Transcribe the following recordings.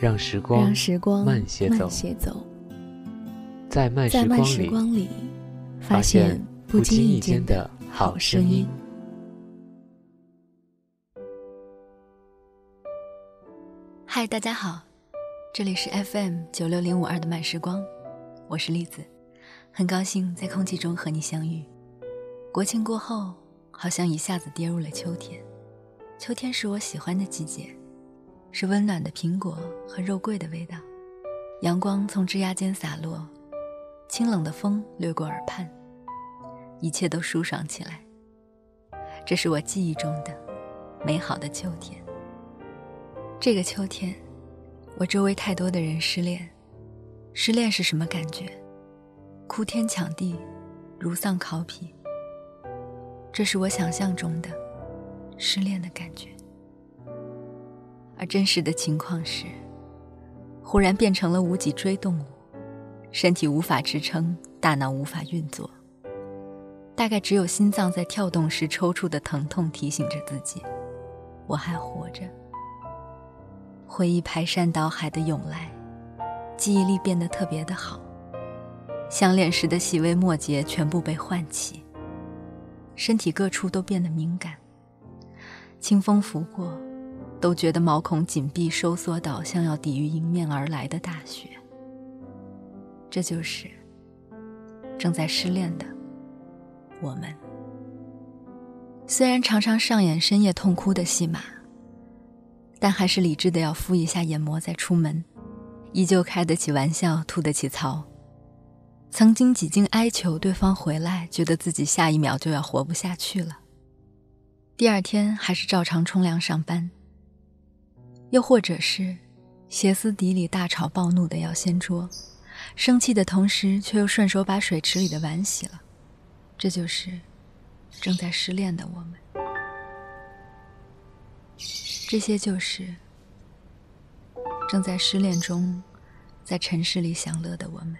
让时光，让时光慢些走，在慢时光里，发现不经意间的好声音。嗨，大家好。这里是 FM 九六零五二的慢时光，我是栗子，很高兴在空气中和你相遇。国庆过后，好像一下子跌入了秋天。秋天是我喜欢的季节，是温暖的苹果和肉桂的味道。阳光从枝桠间洒落，清冷的风掠过耳畔，一切都舒爽起来。这是我记忆中的美好的秋天。这个秋天。我周围太多的人失恋，失恋是什么感觉？哭天抢地，如丧考妣。这是我想象中的失恋的感觉，而真实的情况是，忽然变成了无脊椎动物，身体无法支撑，大脑无法运作，大概只有心脏在跳动时抽搐的疼痛提醒着自己，我还活着。回忆排山倒海的涌来，记忆力变得特别的好。相恋时的细微末节全部被唤起，身体各处都变得敏感。清风拂过，都觉得毛孔紧闭收缩到像要抵御迎面而来的大雪。这就是正在失恋的我们。虽然常常上演深夜痛哭的戏码。但还是理智的，要敷一下眼膜再出门，依旧开得起玩笑，吐得起槽。曾经几经哀求对方回来，觉得自己下一秒就要活不下去了。第二天还是照常冲凉上班。又或者是歇斯底里、大吵暴怒的要掀桌，生气的同时却又顺手把水池里的碗洗了。这就是正在失恋的我们。这些就是正在失恋中，在尘世里享乐的我们。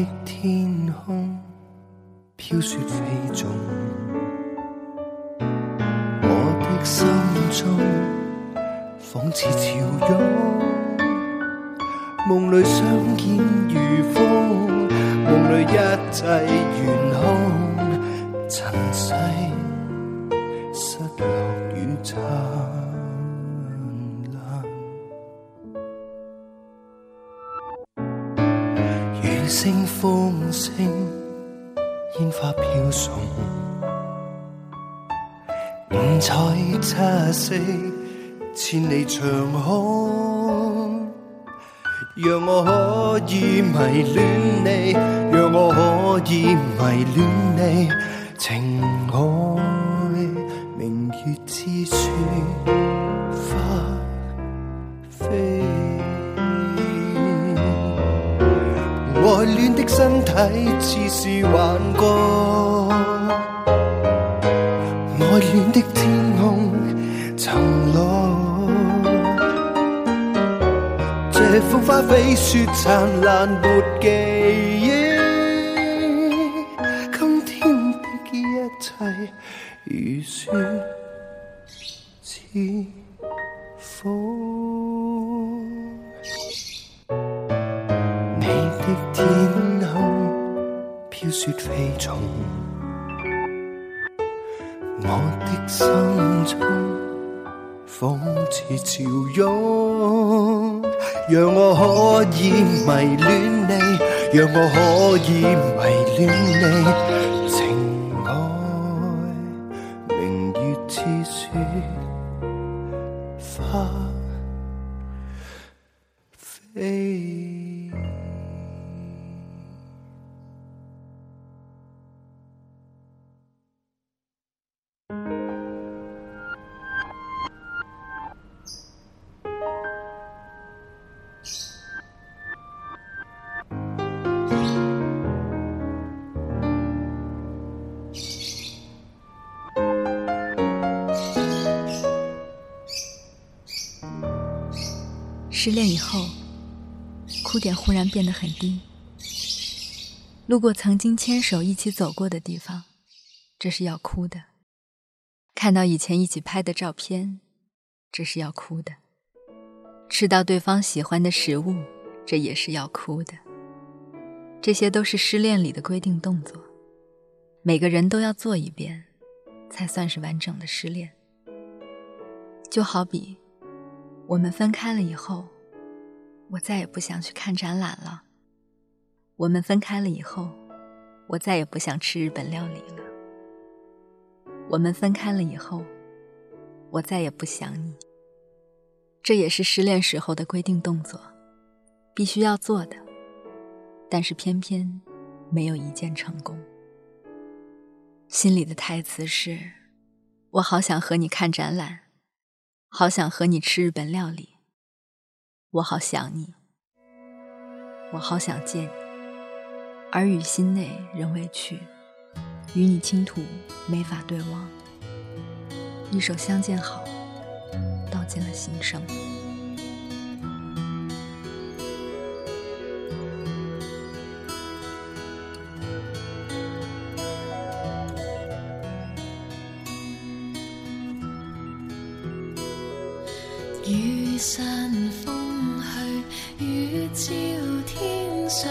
的天空飘雪飞纵，我的心中仿似潮涌。梦里相见如风，梦里一切圆空，尘世失落与残。风声，烟花飘送，五彩七色，千里长空。让我可以迷恋你，让我可以迷恋你，情爱身体似是幻觉，爱恋的天空沉落，这风花飞雪灿烂没记忆，让我可以迷恋你，情爱明月似雪花。失恋以后，哭点忽然变得很低。路过曾经牵手一起走过的地方，这是要哭的；看到以前一起拍的照片，这是要哭的；吃到对方喜欢的食物，这也是要哭的。这些都是失恋里的规定动作，每个人都要做一遍，才算是完整的失恋。就好比。我们分开了以后，我再也不想去看展览了。我们分开了以后，我再也不想吃日本料理了。我们分开了以后，我再也不想你。这也是失恋时候的规定动作，必须要做的，但是偏偏没有一件成功。心里的台词是：我好想和你看展览。好想和你吃日本料理，我好想你，我好想见你，耳语心内仍未去，与你倾吐没法对望，一首相见好，道尽了心声。雨散风去，月照天上，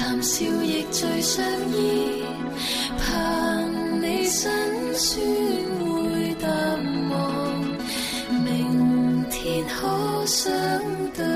谈笑亦最相依，盼你辛酸会淡忘，明天可相对。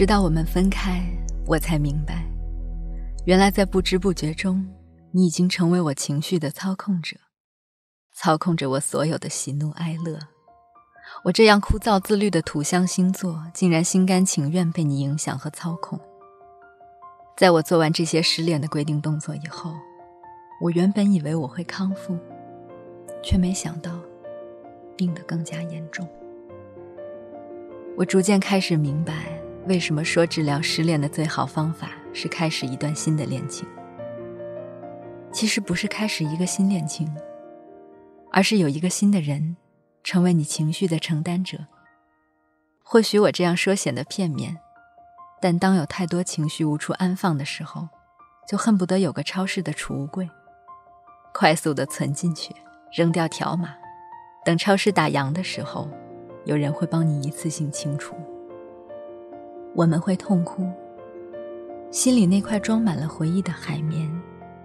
直到我们分开，我才明白，原来在不知不觉中，你已经成为我情绪的操控者，操控着我所有的喜怒哀乐。我这样枯燥自律的土象星座，竟然心甘情愿被你影响和操控。在我做完这些失恋的规定动作以后，我原本以为我会康复，却没想到病得更加严重。我逐渐开始明白，为什么说治疗失恋的最好方法是开始一段新的恋情。其实不是开始一个新恋情，而是有一个新的人。成为你情绪的承担者。或许我这样说显得片面，但当有太多情绪无处安放的时候，就恨不得有个超市的储物柜，快速的存进去，扔掉条码，等超市打烊的时候，有人会帮你一次性清除。我们会痛哭，心里那块装满了回忆的海绵，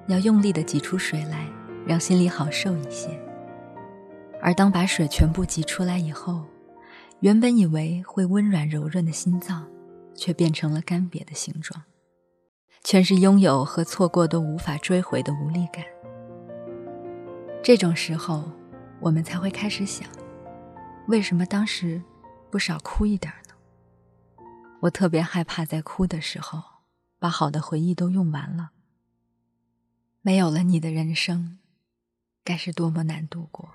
要用力的挤出水来，让心里好受一些。而当把水全部挤出来以后，原本以为会温软柔润的心脏，却变成了干瘪的形状，全是拥有和错过都无法追回的无力感。这种时候，我们才会开始想，为什么当时不少哭一点呢？我特别害怕在哭的时候，把好的回忆都用完了，没有了你的人生，该是多么难度过。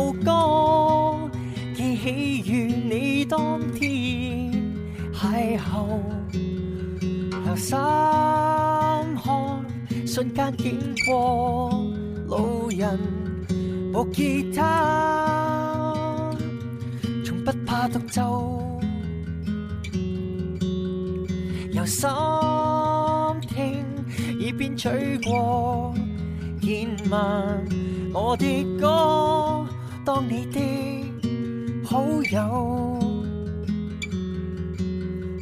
首歌记起与你当天邂逅，留心看瞬间经过，路人木吉他，从不怕独奏。由心听耳边吹过，见闻我的歌，当你的好友。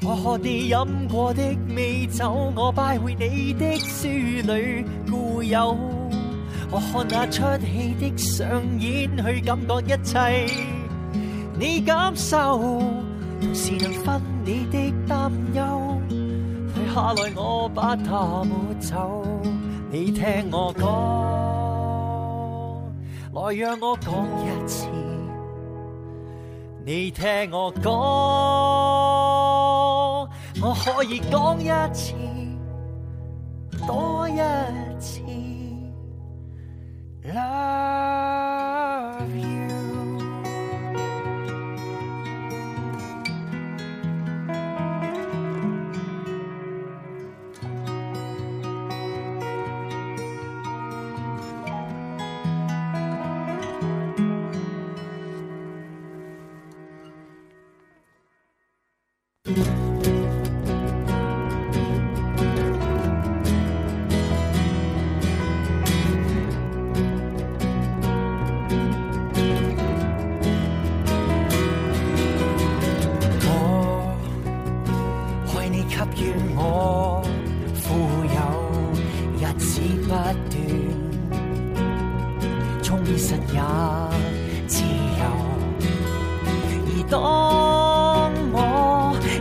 我喝你饮过的美酒，我拜会你的书里故友。我看那出戏的上演，去感觉一切，你感受，同时能分你的担忧。下来，我把它抹走。你听我讲，来让我讲一次。你听我讲，我可以讲一次，多一次。我你给予我富有日子不断，充实也自由，而。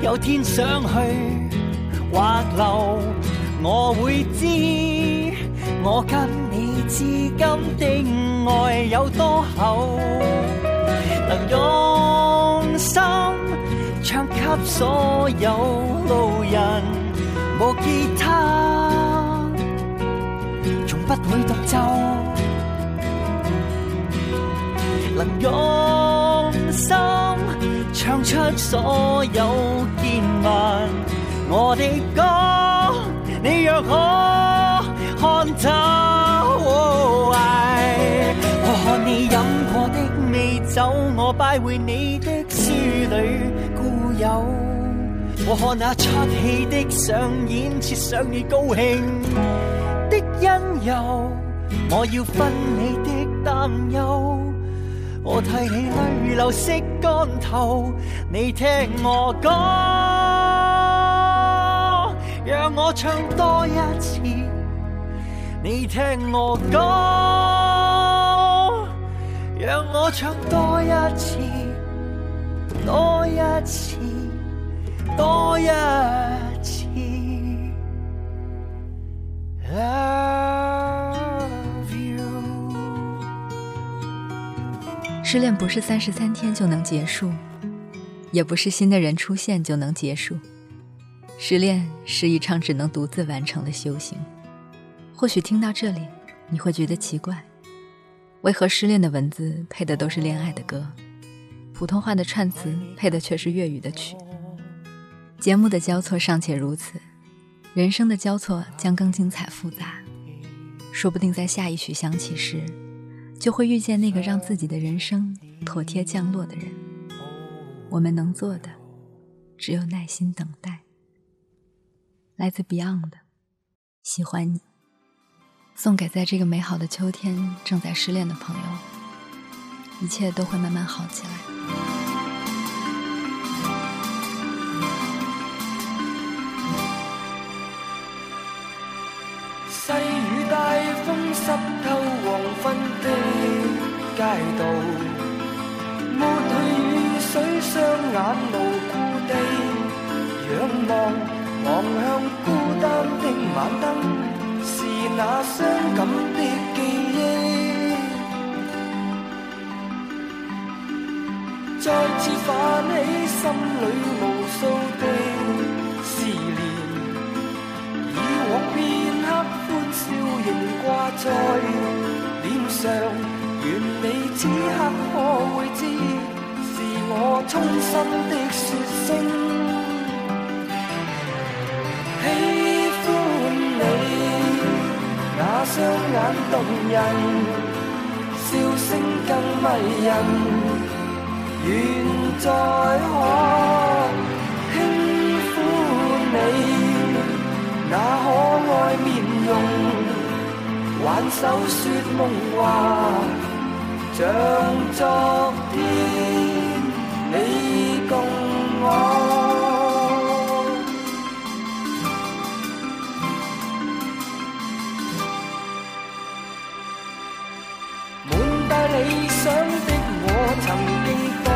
有天想去或留，我会知我跟你至今的爱有多厚，能用心唱给所有路人，无吉他會獨奏，能用心唱出所有艱難。我的歌，你若可看透，我看你飲過的美酒，我拜會你的書裏故友。我看那出戏的上演，设想你高興的因由，我要分你的擔憂，我替你淚流拭乾頭，你聽我講，讓我唱多一次，你聽我講，讓我唱多一次，多一次。多一失恋不是三十三天就能结束，也不是新的人出现就能结束。失恋是一场只能独自完成的修行。或许听到这里，你会觉得奇怪，为何失恋的文字配的都是恋爱的歌，普通话的串词配的却是粤语的曲？节目的交错尚且如此，人生的交错将更精彩复杂。说不定在下一曲响起时，就会遇见那个让自己的人生妥帖降落的人。我们能做的，只有耐心等待。来自 Beyond 的《喜欢你》，送给在这个美好的秋天正在失恋的朋友。一切都会慢慢好起来。湿透黄昏的街道，抹去雨水，双眼无故地仰望，望向孤单的晚灯，是那伤感的记忆，再次泛起心里无数的在脸上，愿你此刻可会知，是我衷心的说声喜欢你，那双眼动人，笑声更迷人，愿再可轻抚你，那可。挽手说梦话，像昨天你共我。满带理想的我，曾经多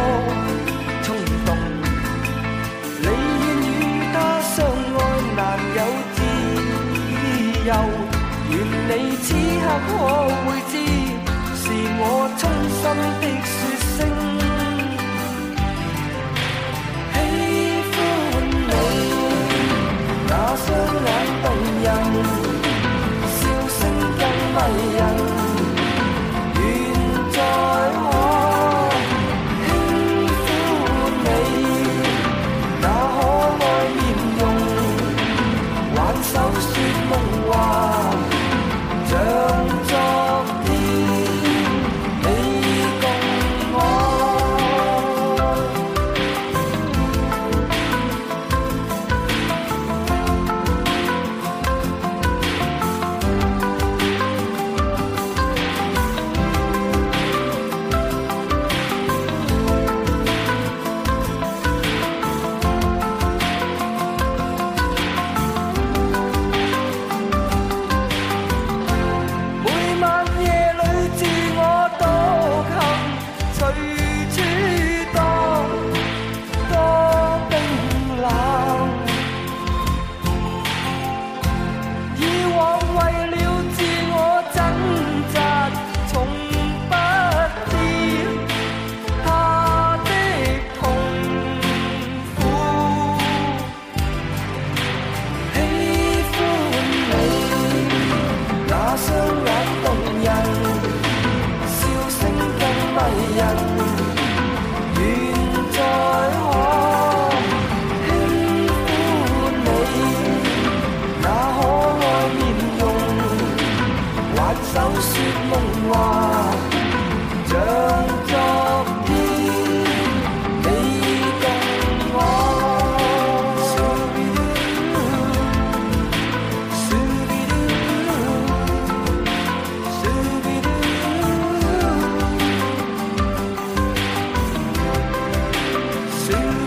此刻可会知，是我衷心的说。see.